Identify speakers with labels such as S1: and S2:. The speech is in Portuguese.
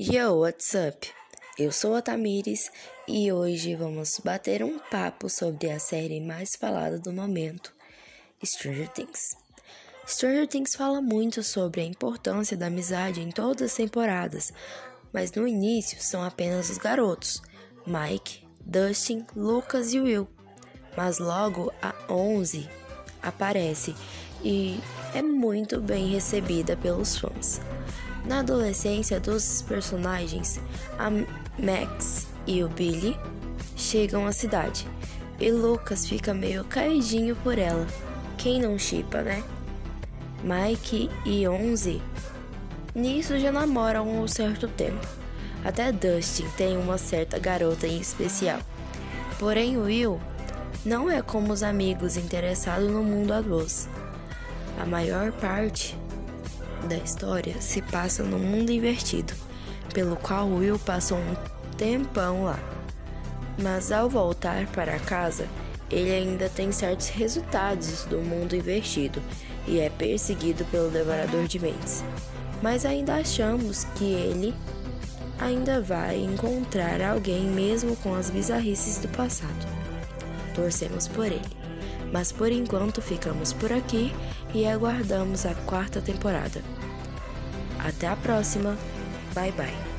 S1: Yo, what's up? Eu sou a Tamires e hoje vamos bater um papo sobre a série mais falada do momento, Stranger Things. Stranger Things fala muito sobre a importância da amizade em todas as temporadas, mas no início são apenas os garotos, Mike, Dustin, Lucas e Will. Mas logo a 11 aparece e é muito bem recebida pelos fãs. Na adolescência dos personagens, a Max e o Billy chegam à cidade e Lucas fica meio caidinho por ela. Quem não chipa, né? Mike e Onze nisso já namoram um certo tempo. Até Dustin tem uma certa garota em especial. Porém, Will não é como os amigos interessados no mundo a dois. A maior parte da história se passa no mundo invertido, pelo qual Will passou um tempão lá. Mas ao voltar para casa, ele ainda tem certos resultados do mundo invertido e é perseguido pelo Devorador de Mentes. Mas ainda achamos que ele ainda vai encontrar alguém mesmo com as bizarrices do passado. Torcemos por ele. Mas por enquanto ficamos por aqui e aguardamos a quarta temporada. Até a próxima. Bye bye.